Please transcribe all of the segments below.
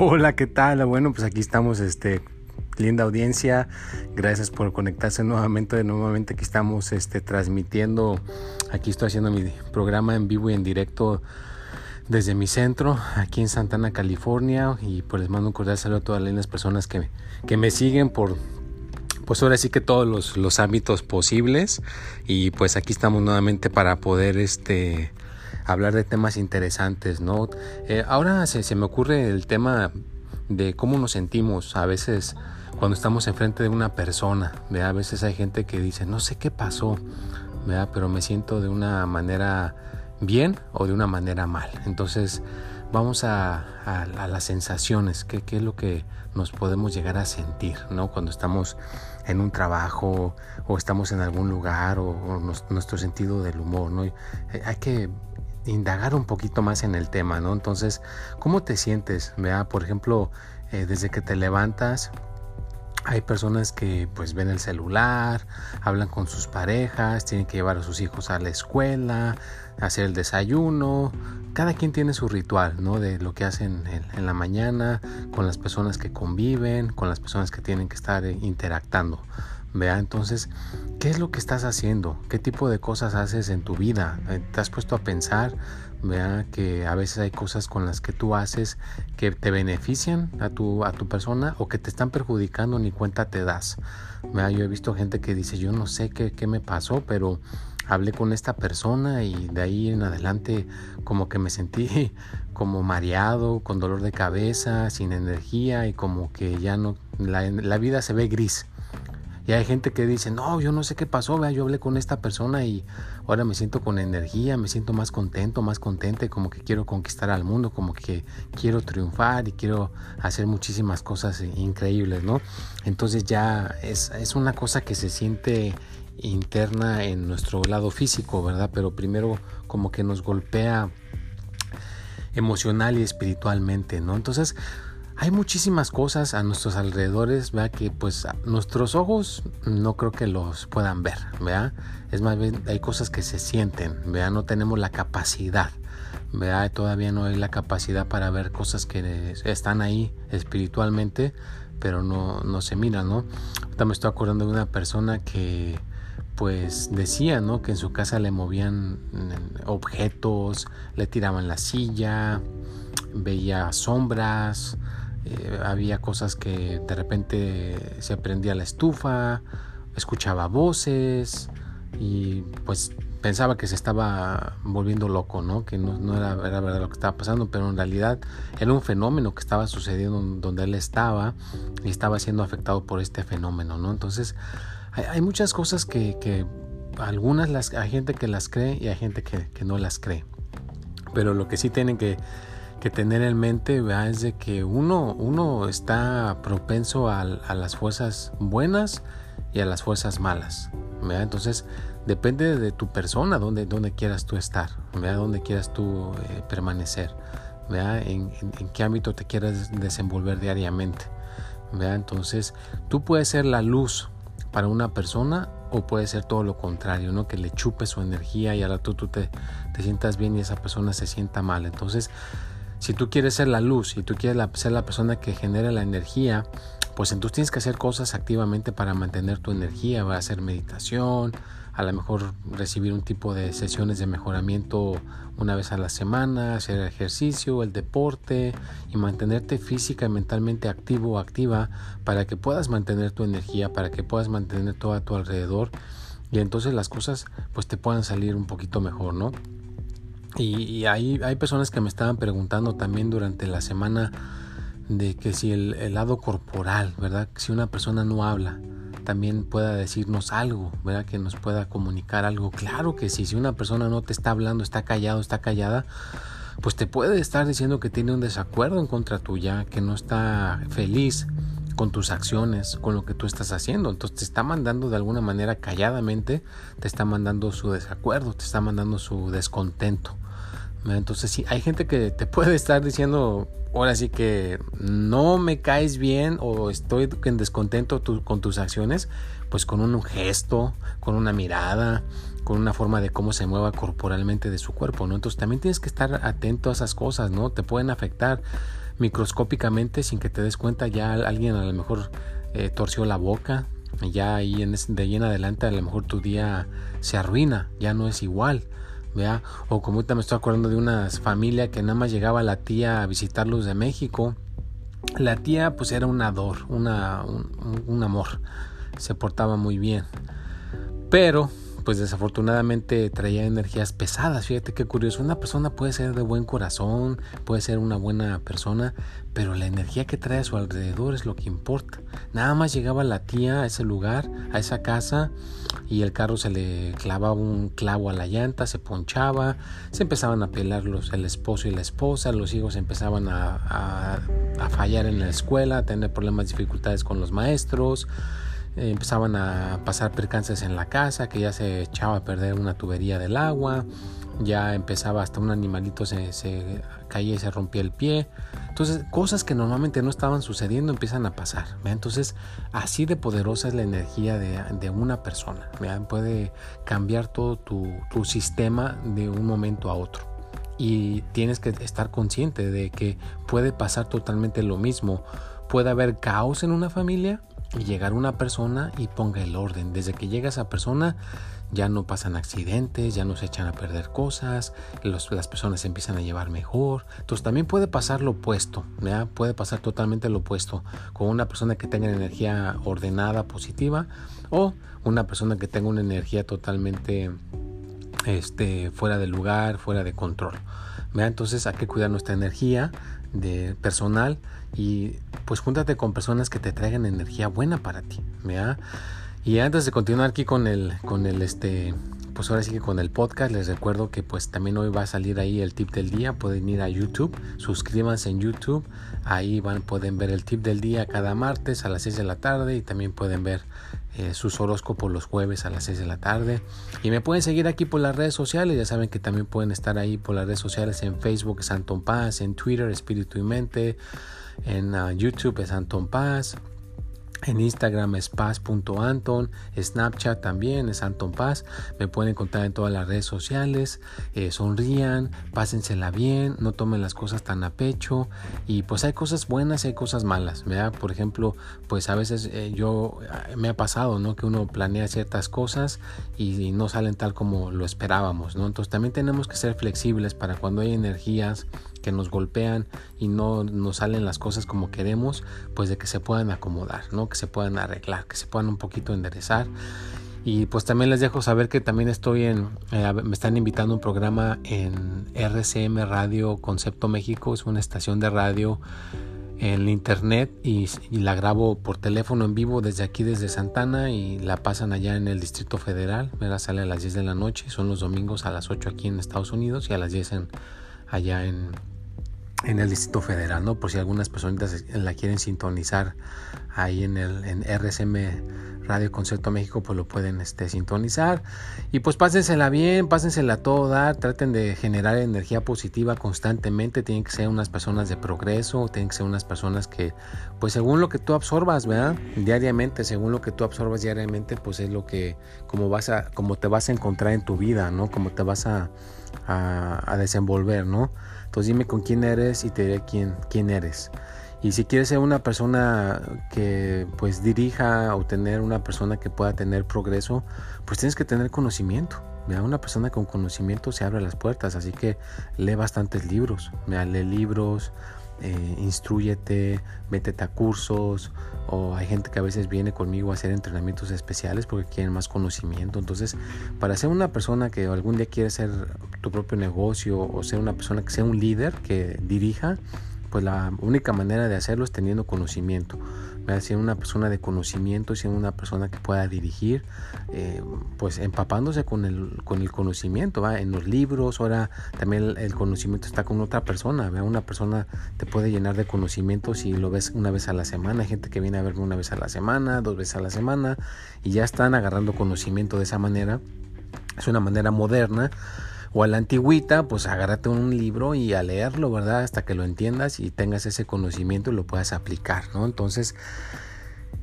Hola, ¿qué tal? Bueno, pues aquí estamos, este, linda audiencia. Gracias por conectarse nuevamente. Nuevamente aquí estamos este, transmitiendo. Aquí estoy haciendo mi programa en vivo y en directo desde mi centro, aquí en Santana, California. Y pues les mando un cordial saludo a todas las personas que, que me siguen por, pues ahora sí que todos los, los ámbitos posibles. Y pues aquí estamos nuevamente para poder este hablar de temas interesantes, ¿no? Eh, ahora se, me ocurre el tema de cómo nos sentimos a veces cuando estamos enfrente de una persona, A veces hay gente que dice, no sé qué pasó, Pero me siento de una manera bien o de una manera mal. Entonces vamos a, las sensaciones, ¿qué, ¿qué, es lo que nos podemos llegar a sentir, ¿no? Cuando estamos en un trabajo o estamos en algún lugar o, o nuestro sentido del humor, ¿no? Eh, hay que indagar un poquito más en el tema, ¿no? Entonces, ¿cómo te sientes? Vea, por ejemplo, eh, desde que te levantas, hay personas que pues ven el celular, hablan con sus parejas, tienen que llevar a sus hijos a la escuela, hacer el desayuno. Cada quien tiene su ritual, ¿no? De lo que hacen en, la mañana, con las personas que conviven, con las personas que tienen que estar eh, interactando. Vea, entonces, ¿qué es lo que estás haciendo? ¿Qué tipo de cosas haces en tu vida? Eh, ¿Te has puesto a pensar? Vea que a veces hay cosas con las que tú haces que te benefician a tu, a tu persona o que te están perjudicando ni cuenta te das. Vea, yo he visto gente que dice, yo no sé qué, qué me pasó, pero hablé con esta persona y de ahí en adelante como que me sentí como mareado, con dolor de cabeza, sin energía y como que ya no, la, la vida se ve gris. Y hay gente que dice, no, yo no sé qué pasó, vea, yo hablé con esta persona y ahora me siento con energía, me siento más contento, más contente, como que quiero conquistar al mundo, como que quiero triunfar y quiero hacer muchísimas cosas increíbles, ¿no? Entonces ya es, es una cosa que se siente interna en nuestro lado físico, ¿verdad? Pero primero como que nos golpea emocional y espiritualmente, ¿no? Entonces, hay muchísimas cosas a nuestros alrededores, vea que pues nuestros ojos no creo que los puedan ver, vea, es más bien hay cosas que se sienten, vea, no tenemos la capacidad, vea, todavía no hay la capacidad para ver cosas que están ahí espiritualmente, pero no, no se miran, ¿no? Ahorita me estoy acordando de una persona que pues decía, ¿no? Que en su casa le movían mm, objetos, le tiraban la silla, veía sombras, eh, había cosas que de repente se prendía la estufa, escuchaba voces y pues pensaba que se estaba volviendo loco, ¿no? Que no, era, era, verdad lo que estaba pasando, pero en realidad era un fenómeno que estaba sucediendo donde él estaba y estaba siendo afectado por este fenómeno, ¿no? Entonces hay, muchas cosas que, que, algunas las, hay gente que las cree y hay gente que, que no las cree. Pero lo que sí tienen que que tener en mente es de que uno, uno está propenso a, las fuerzas buenas y a las fuerzas malas. Entonces depende de tu persona, donde, quieras tú estar, ¿verdad? donde quieras tú eh, permanecer, en, en, qué ámbito te quieras desenvolver diariamente. Entonces tú puedes ser la luz para una persona o puede ser todo lo contrario, ¿no? que le chupe su energía y ahora tú, tú te, te sientas bien y esa persona se sienta mal. Entonces si tú quieres ser la luz y tú quieres ser la persona que genera la energía, pues entonces tienes que hacer cosas activamente para mantener tu energía, va a hacer meditación, a lo mejor recibir un tipo de sesiones de mejoramiento una vez a la semana, hacer ejercicio, el deporte y mantenerte física y mentalmente activo o activa para que puedas mantener tu energía, para que puedas mantener todo a tu alrededor y entonces las cosas pues te puedan salir un poquito mejor, ¿no? Y, hay, hay, personas que me estaban preguntando también durante la semana de que si el, lado corporal, ¿verdad? Si una persona no habla, también pueda decirnos algo, ¿verdad? Que nos pueda comunicar algo. Claro que sí, si una persona no te está hablando, está callado, está callada, pues te puede estar diciendo que tiene un desacuerdo en contra tuya, que no está feliz con tus acciones, con lo que tú estás haciendo. Entonces te está mandando de alguna manera calladamente, te está mandando su desacuerdo, te está mandando su descontento. Entonces sí, hay gente que te puede estar diciendo, ahora sí que no me caes bien o estoy en descontento con tus acciones, pues con un gesto, con una mirada, con una forma de cómo se mueva corporalmente de su cuerpo, ¿no? Entonces también tienes que estar atento a esas cosas, ¿no? Te pueden afectar microscópicamente sin que te des cuenta, ya alguien a lo mejor eh, torció la boca, ya ahí en de ahí en adelante a lo mejor tu día se arruina, ya no es igual. O como ahorita me estoy acordando de una familia que nada más llegaba la tía a visitarlos de México. La tía pues era un ador, una, un amor, se portaba muy bien. Pero pues desafortunadamente traía energías pesadas. Fíjate qué curioso. Una persona puede ser de buen corazón, puede ser una buena persona, pero la energía que trae a su alrededor es lo que importa. Nada más llegaba la tía a ese lugar, a esa casa, y el carro se le clavaba un clavo a la llanta, se ponchaba, se empezaban a pelar los, el esposo y la esposa, los hijos empezaban a, a fallar en la escuela, a tener problemas, dificultades con los maestros empezaban a pasar percances en la casa, que ya se echaba a perder una tubería del agua, ya empezaba hasta un animalito se, caía y se rompía el pie. Entonces, cosas que normalmente no estaban sucediendo empiezan a pasar. Entonces, así de poderosa es la energía de, una persona. Puede cambiar todo tu, tu sistema de un momento a otro. Y tienes que estar consciente de que puede pasar totalmente lo mismo. Puede haber caos en una familia y llegar una persona y ponga el orden. Desde que llega esa persona ya no pasan accidentes, ya no se echan a perder cosas, las personas se empiezan a llevar mejor. Entonces también puede pasar lo opuesto, puede pasar totalmente lo opuesto con una persona que tenga energía ordenada, positiva, o una persona que tenga una energía totalmente este, fuera de lugar, fuera de control. Entonces hay que cuidar nuestra energía de personal y pues júntate con personas que te traigan energía buena para ti, Y antes de continuar aquí con el, con el este, pues ahora sí que con el podcast les recuerdo que pues también hoy va a salir ahí el tip del día, pueden ir a YouTube, suscríbanse en YouTube, ahí van, pueden ver el tip del día cada martes a las 6 de la tarde y también pueden ver eh, sus horóscopos los jueves a las 6 de la tarde. Y me pueden seguir aquí por las redes sociales. Ya saben que también pueden estar ahí por las redes sociales en Facebook es Paz, en Twitter Espíritu y Mente, en uh, YouTube es Anton Paz. En Instagram es paz.anton, Snapchat también es Anton Paz. Me pueden encontrar en todas las redes sociales. Eh, sonrían, pásensela bien, no tomen las cosas tan a pecho. Y pues hay cosas buenas y hay cosas malas. ¿verdad? Por ejemplo, pues a veces eh, yo eh, me ha pasado ¿no? que uno planea ciertas cosas y, no salen tal como lo esperábamos. ¿no? Entonces también tenemos que ser flexibles para cuando hay energías que nos golpean y no nos salen las cosas como queremos, pues de que se puedan acomodar, ¿no? Que se puedan arreglar, que se puedan un poquito enderezar. Y pues también les dejo saber que también estoy en, eh, me están invitando a un programa en RCM Radio Concepto México, es una estación de radio en internet y, la grabo por teléfono en vivo desde aquí, desde Santana y la pasan allá en el Distrito Federal, ¿verdad? sale a las 10 de la noche, son los domingos a las 8 aquí en Estados Unidos y a las 10 en, allá en, en el Distrito Federal, ¿no? Por si algunas personas la quieren sintonizar ahí en el en RCM Radio Concierto México, pues lo pueden este, sintonizar. Y pues pásensela bien, pásensela todo dar, traten de generar energía positiva constantemente. Tienen que ser unas personas de progreso, tienen que ser unas personas que, pues según lo que tú absorbas, ¿verdad? Diariamente, según lo que tú absorbas diariamente, pues es lo que, como vas a, como te vas a encontrar en tu vida, ¿no? Como te vas a, a desenvolver, ¿no? Entonces dime con quién eres y te diré quién, quién eres. Y si quieres ser una persona que pues dirija o tener una persona que pueda tener progreso, pues tienes que tener conocimiento. Una persona con conocimiento se abre las puertas, así que lee bastantes libros. Lee libros, eh, instruyete, métete a cursos, o hay gente que a veces viene conmigo a hacer entrenamientos especiales porque quieren más conocimiento. Entonces, para ser una persona que algún día quiere ser tu propio negocio o ser una persona que sea un líder, que dirija, pues la única manera de hacerlo es teniendo conocimiento. Siendo una persona de conocimiento, siendo una persona que pueda dirigir, eh, pues empapándose con el, con el conocimiento, ¿va? en los libros, ahora también el, conocimiento está con otra persona, ¿va? una persona te puede llenar de conocimiento si lo ves una vez a la semana, hay gente que viene a verme una vez a la semana, dos veces a la semana, y ya están agarrando conocimiento de esa manera, es una manera moderna o a la antigüita, pues agárrate un libro y a leerlo, ¿verdad? Hasta que lo entiendas y tengas ese conocimiento y lo puedas aplicar, ¿no? Entonces,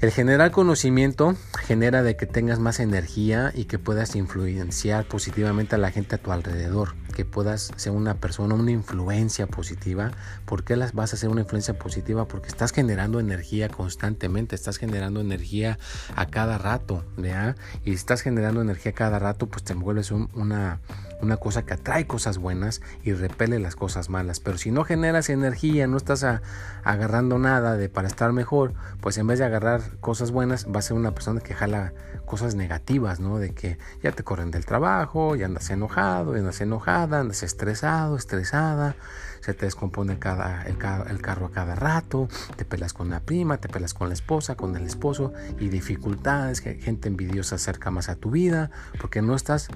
el generar conocimiento genera de que tengas más energía y que puedas influenciar positivamente a la gente a tu alrededor, que puedas ser una persona, una influencia positiva. ¿Por qué las vas a ser una influencia positiva? Porque estás generando energía constantemente, estás generando energía a cada rato, ¿ya? Y si estás generando energía a cada rato, pues te vuelves una, una cosa que atrae cosas buenas y repele las cosas malas. Pero si no generas energía, no estás agarrando nada de para estar mejor, pues en vez de agarrar cosas buenas, vas a ser una persona que jala cosas negativas, ¿no? De que ya te corren del trabajo, ya andas enojado, ya andas enojada, andas estresado, estresada, se te descompone cada, el, el carro a cada rato, te pelas con la prima, te pelas con la esposa, con el esposo y dificultades, gente envidiosa acerca más a tu vida, porque no estás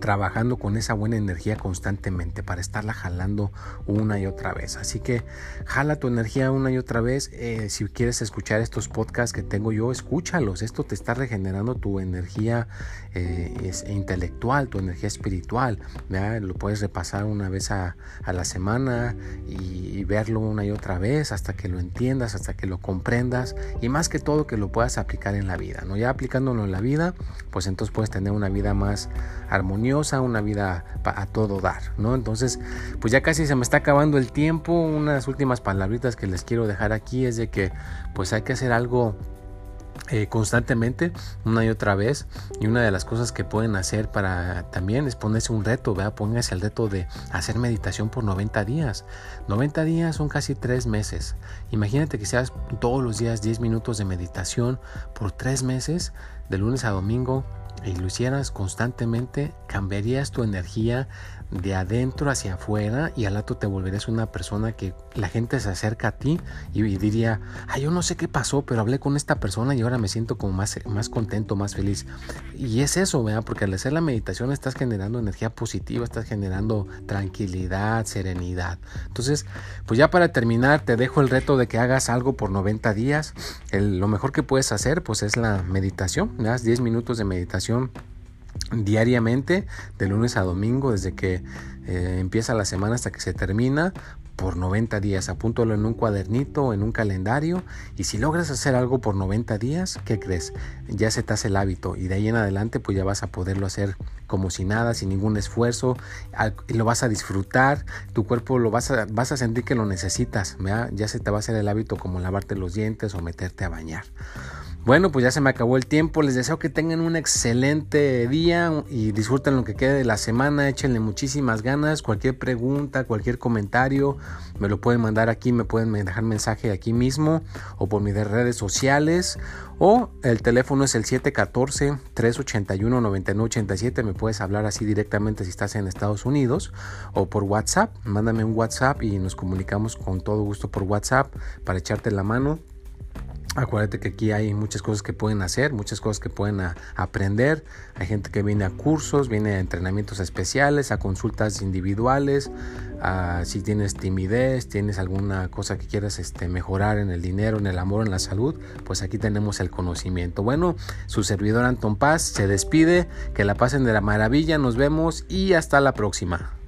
trabajando con esa buena energía constantemente para estarla jalando una y otra vez. Así que jala tu energía una y otra vez. Eh, si quieres escuchar estos podcasts que tengo yo, escúchalos. Esto te está regenerando tu energía eh, intelectual, tu energía espiritual. Lo puedes repasar una vez a, la semana y, verlo una y otra vez hasta que lo entiendas, hasta que lo comprendas y más que todo que lo puedas aplicar en la vida. ¿no? Ya aplicándolo en la vida, pues entonces puedes tener una vida más armoniosa, una vida a todo dar, ¿no? Entonces, pues ya casi se me está acabando el tiempo. Unas últimas palabritas que les quiero dejar aquí es de que pues hay que hacer algo eh, constantemente, una y otra vez. Y una de las cosas que pueden hacer para también es ponerse un reto, ¿verdad? Póngase el reto de hacer meditación por 90 días. 90 días son casi 3 meses. Imagínate que seas todos los días 10 minutos de meditación por 3 meses, de lunes a domingo, y lo hicieras constantemente, cambiarías tu energía de adentro hacia afuera y al rato te volverías una persona que la gente se acerca a ti y, diría, ah, yo no sé qué pasó, pero hablé con esta persona y ahora me siento como más, más contento, más feliz. Y es eso, ¿verdad? Porque al hacer la meditación estás generando energía positiva, estás generando tranquilidad, serenidad. Entonces, pues ya para terminar, te dejo el reto de que hagas algo por 90 días. lo mejor que puedes hacer, pues es la meditación, das 10 minutos de meditación diariamente, de lunes a domingo, desde que eh, empieza la semana hasta que se termina, por 90 días. Apúntalo en un cuadernito en un calendario. Y si logras hacer algo por 90 días, ¿qué crees? Ya se te hace el hábito. Y de ahí en adelante, pues ya vas a poderlo hacer como si nada, sin ningún esfuerzo. Lo vas a disfrutar. Tu cuerpo lo vas a, vas a sentir que lo necesitas. Ya se te va a hacer el hábito como lavarte los dientes o meterte a bañar. Bueno, pues ya se me acabó el tiempo. Les deseo que tengan un excelente día y disfruten lo que quede de la semana. Échenle muchísimas ganas. Cualquier pregunta, cualquier comentario, me lo pueden mandar aquí. Me pueden dejar mensaje aquí mismo o por mis redes sociales. O el teléfono es el 714-381-9987. Me puedes hablar así directamente si estás en Estados Unidos. O por WhatsApp. Mándame un WhatsApp y nos comunicamos con todo gusto por WhatsApp para echarte la mano Acuérdate que aquí hay muchas cosas que pueden hacer, muchas cosas que pueden aprender. Hay gente que viene a cursos, viene a entrenamientos especiales, a consultas individuales. si tienes timidez, tienes alguna cosa que quieras este, mejorar en el dinero, en el amor, en la salud, pues aquí tenemos el conocimiento. Bueno, su servidor Anton Paz se despide. Que la pasen de la maravilla. Nos vemos y hasta la próxima.